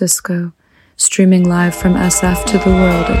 Francisco, streaming live from SF to the world at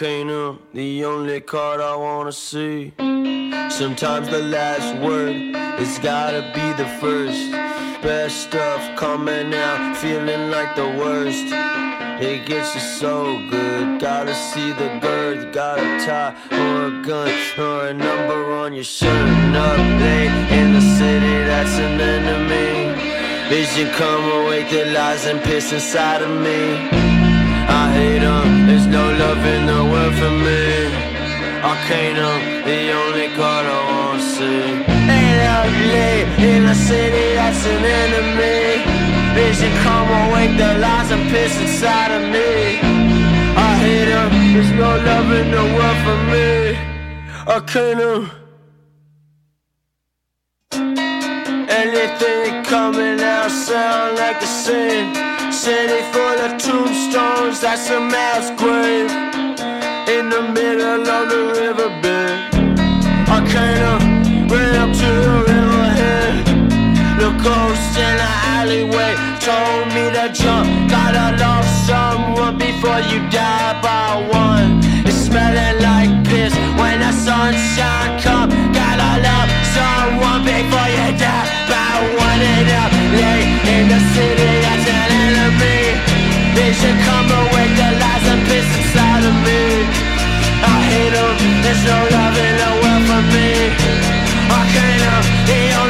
volcano, the only card I wanna see. Sometimes the last word has gotta be the first. Best stuff coming out, feeling like the worst. It gets you so good. Gotta see the girth, got a tie or a gun or a number on your shirt. Up late in the city, that's an enemy. Vision come awake, the lies and piss inside of me. I hate them, there's no love in the world for me. Arcanum, the only card I wanna see. Ain't late in the city, that's an enemy. Vision come awake the lies and piss inside of me. I hate them, there's no love in the world for me. Arcanum. Anything coming out sound like a sin. City full of tombstones, that's a mass grave. In the middle of the riverbed. I kind of ran up to the riverhead. The ghost in the alleyway told me to jump. Gotta love someone before you die by one. It's smelling like piss when the sunshine comes. Gotta love someone before you die by one. And up late in the city, enemy. Vision come away, the lies and piss inside of me. I hate them, there's no love in the world for me. I can't, uh, the only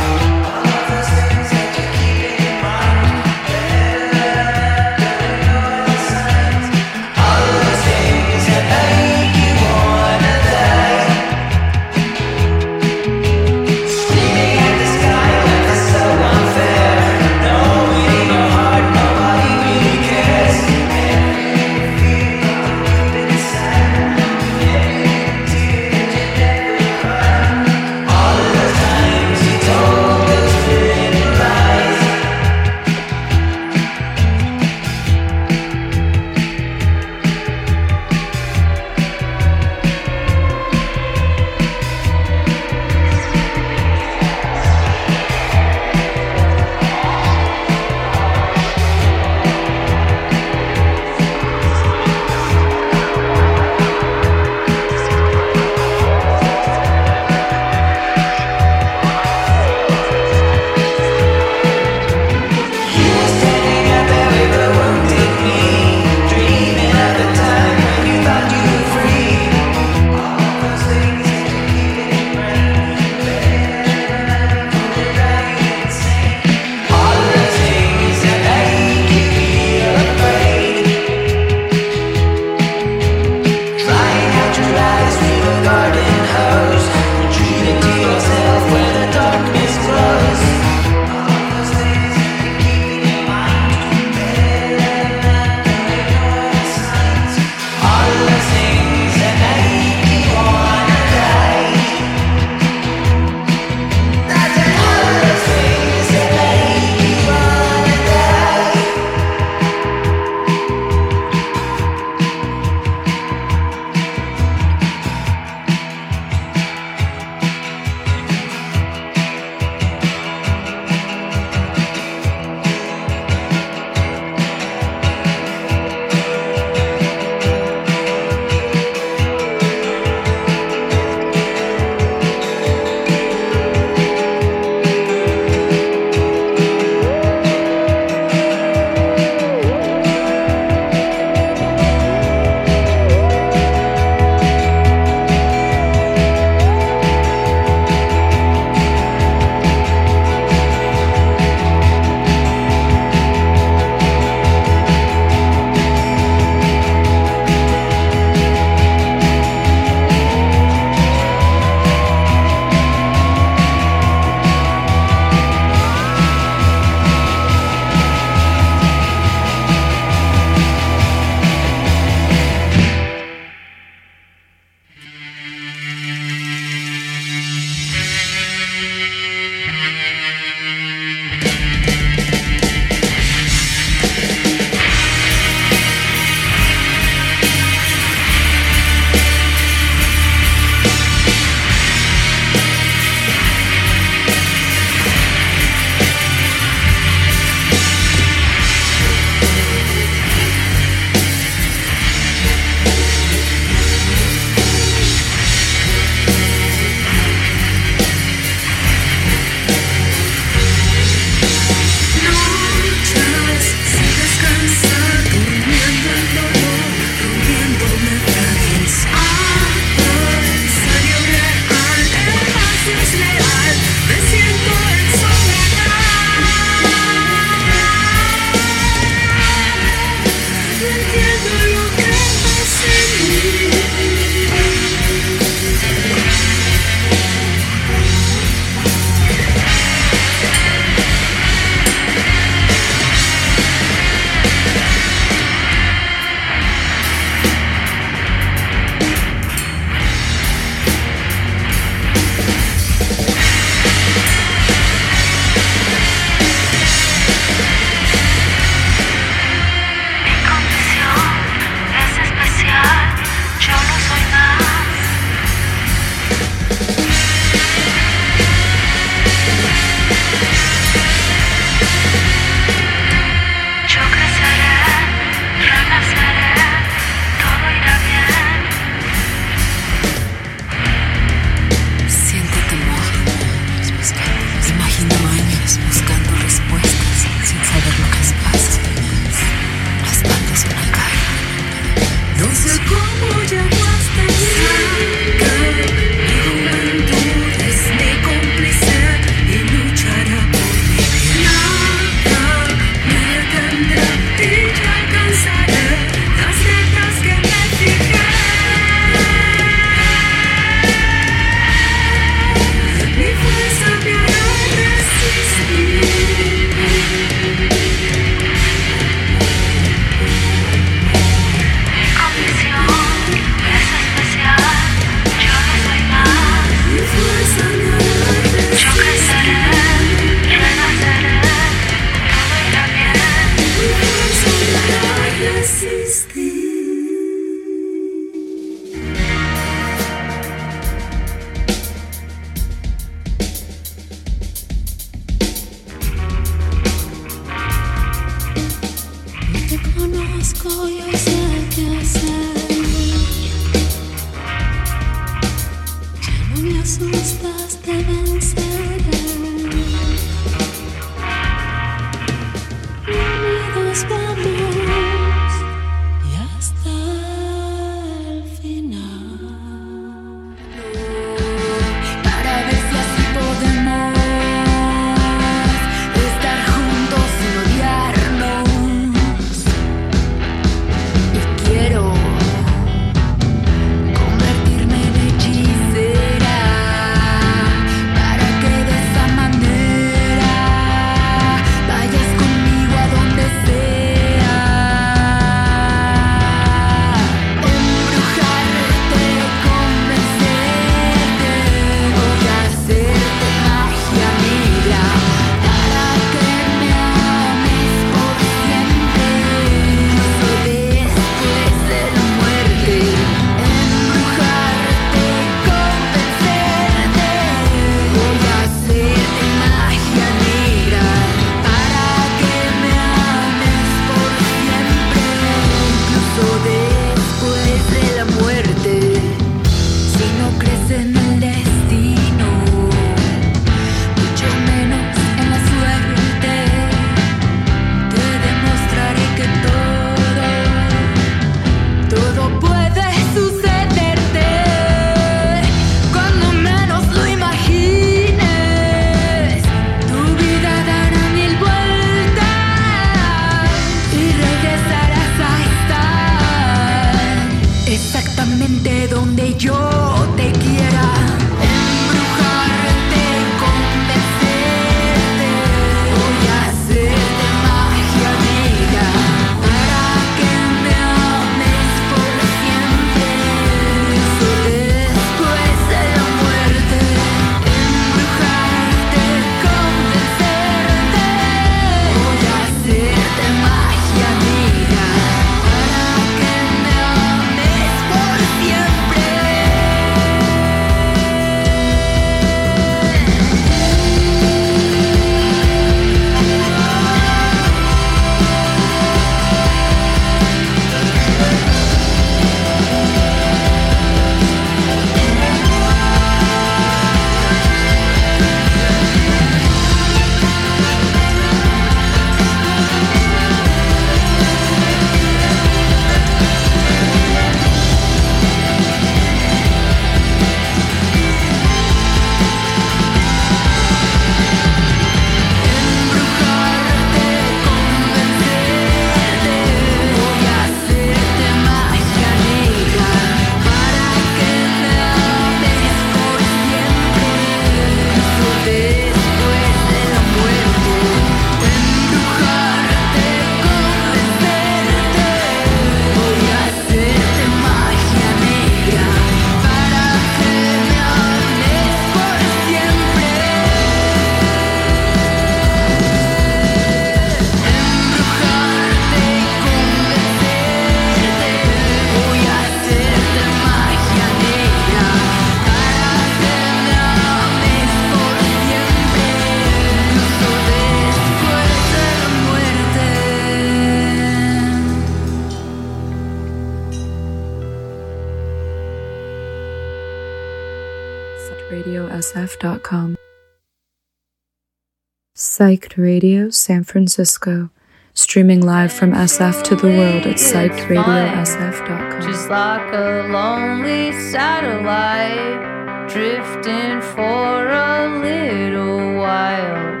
Psyched Radio San Francisco, streaming live from SF to the world at psychedradiosf.com. Just like a lonely satellite drifting for a little while.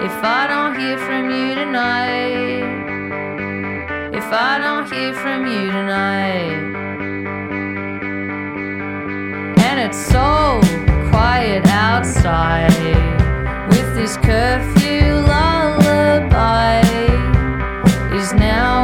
If I don't hear from you tonight, if I don't hear from you tonight, and it's so quiet outside with this curfew lullaby, is now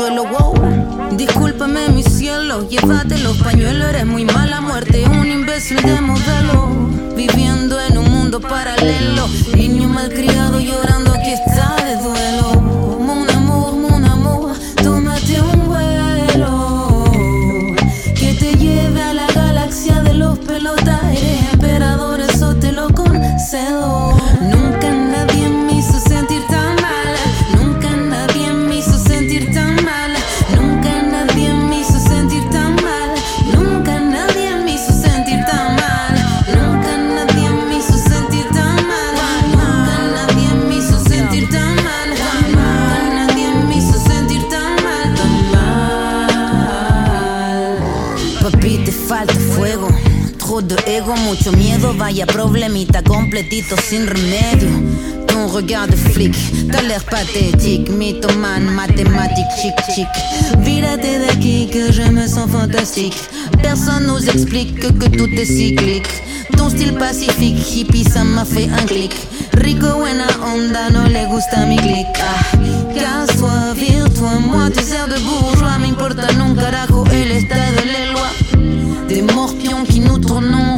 from the world. pathétique, mythomane, mathématique, chic chic. Viraté de qui que je me sens fantastique. Personne nous explique que, tout est cyclique. Ton style pacifique, hippie, ça m'a fait un clic. Rico, buena onda, no le gusta mi clic. Ah, casse-toi, vire-toi, moi tu sers de bourgeois. M'importe non carajo el estado de la loi. Des morpions qui nous tournons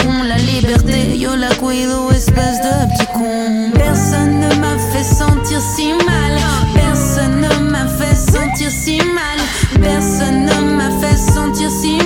si mal. Personne ne m'a fait sentir si mal. Personne ne m'a fait sentir si mal.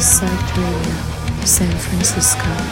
Psych Radio, San Francisco.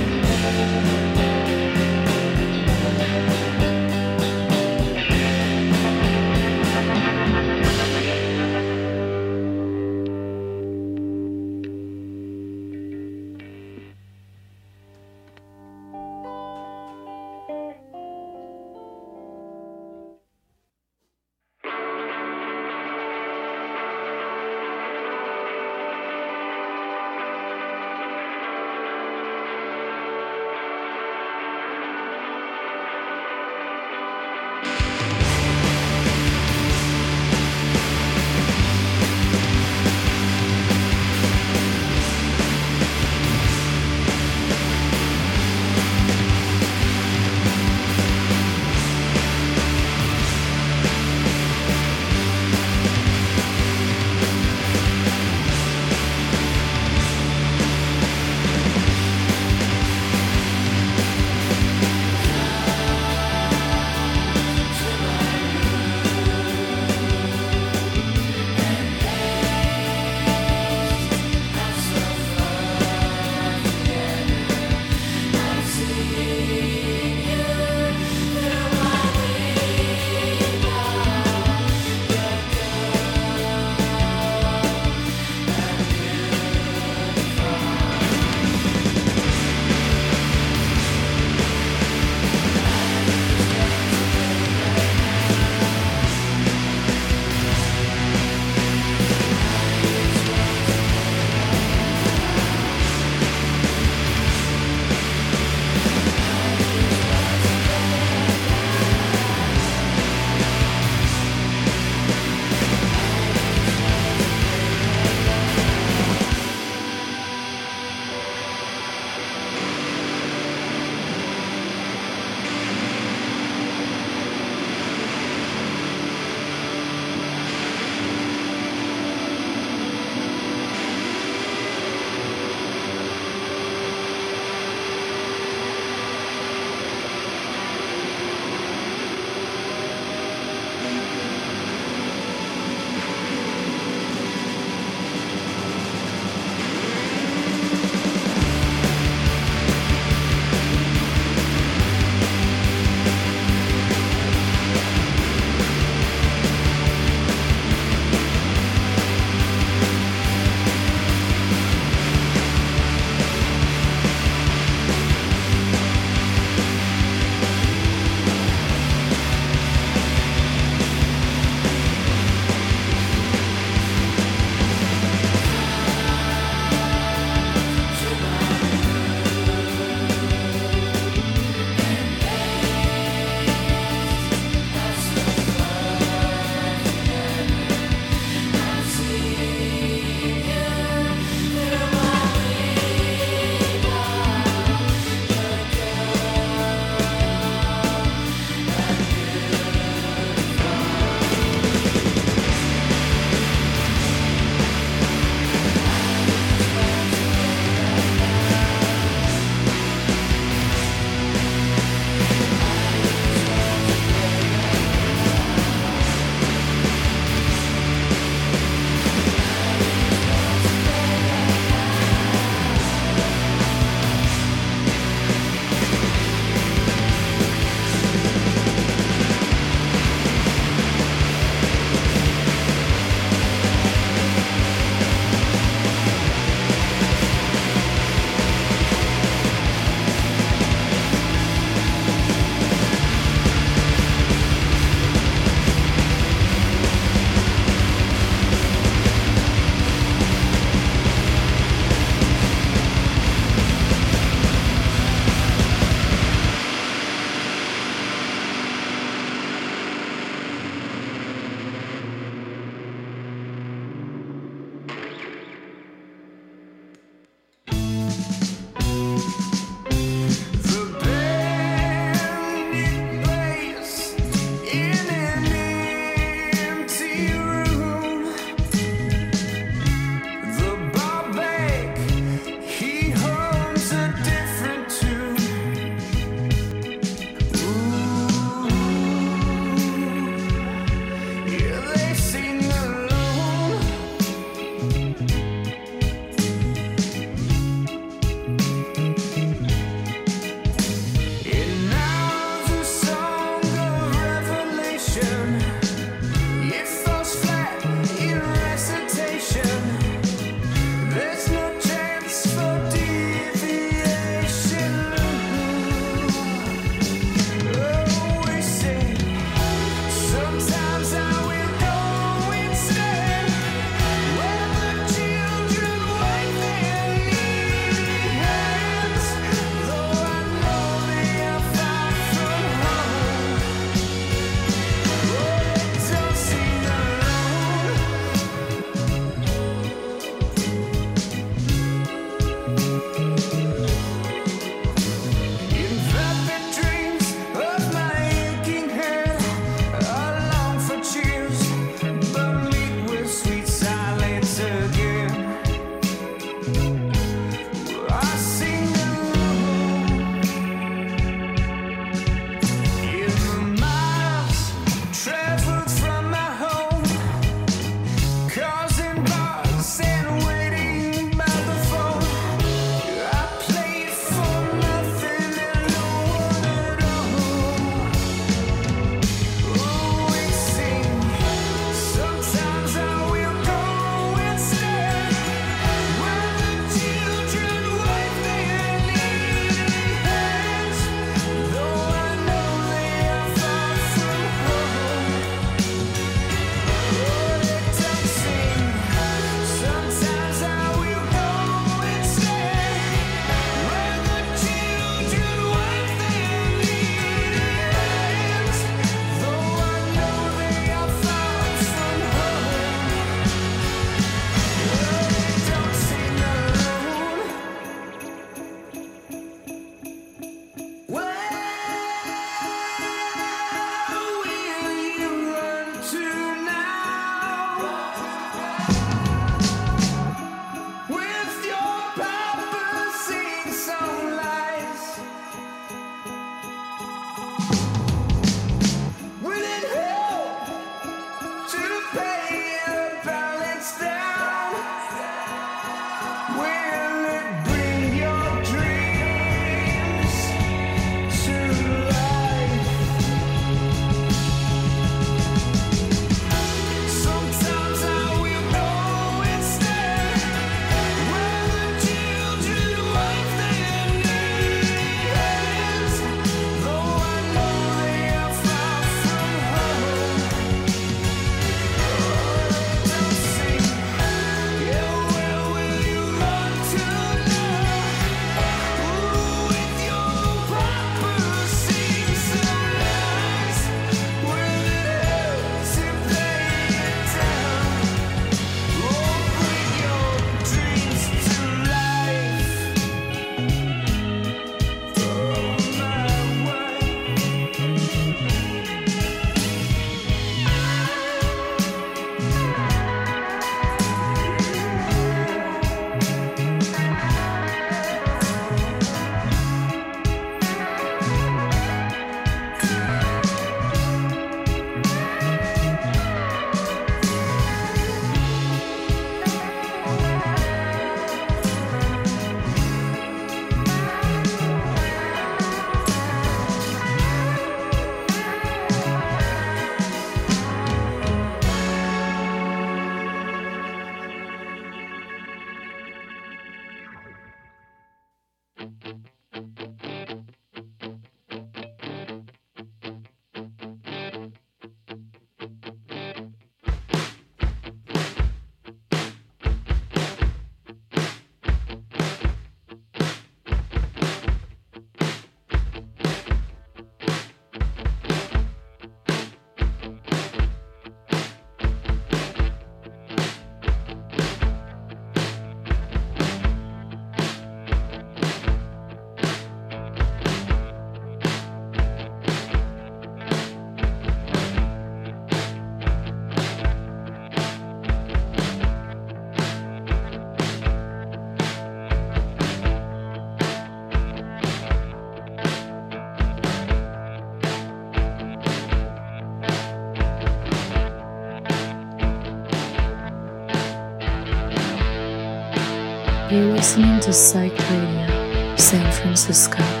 Listening to Psych Radio, San Francisco.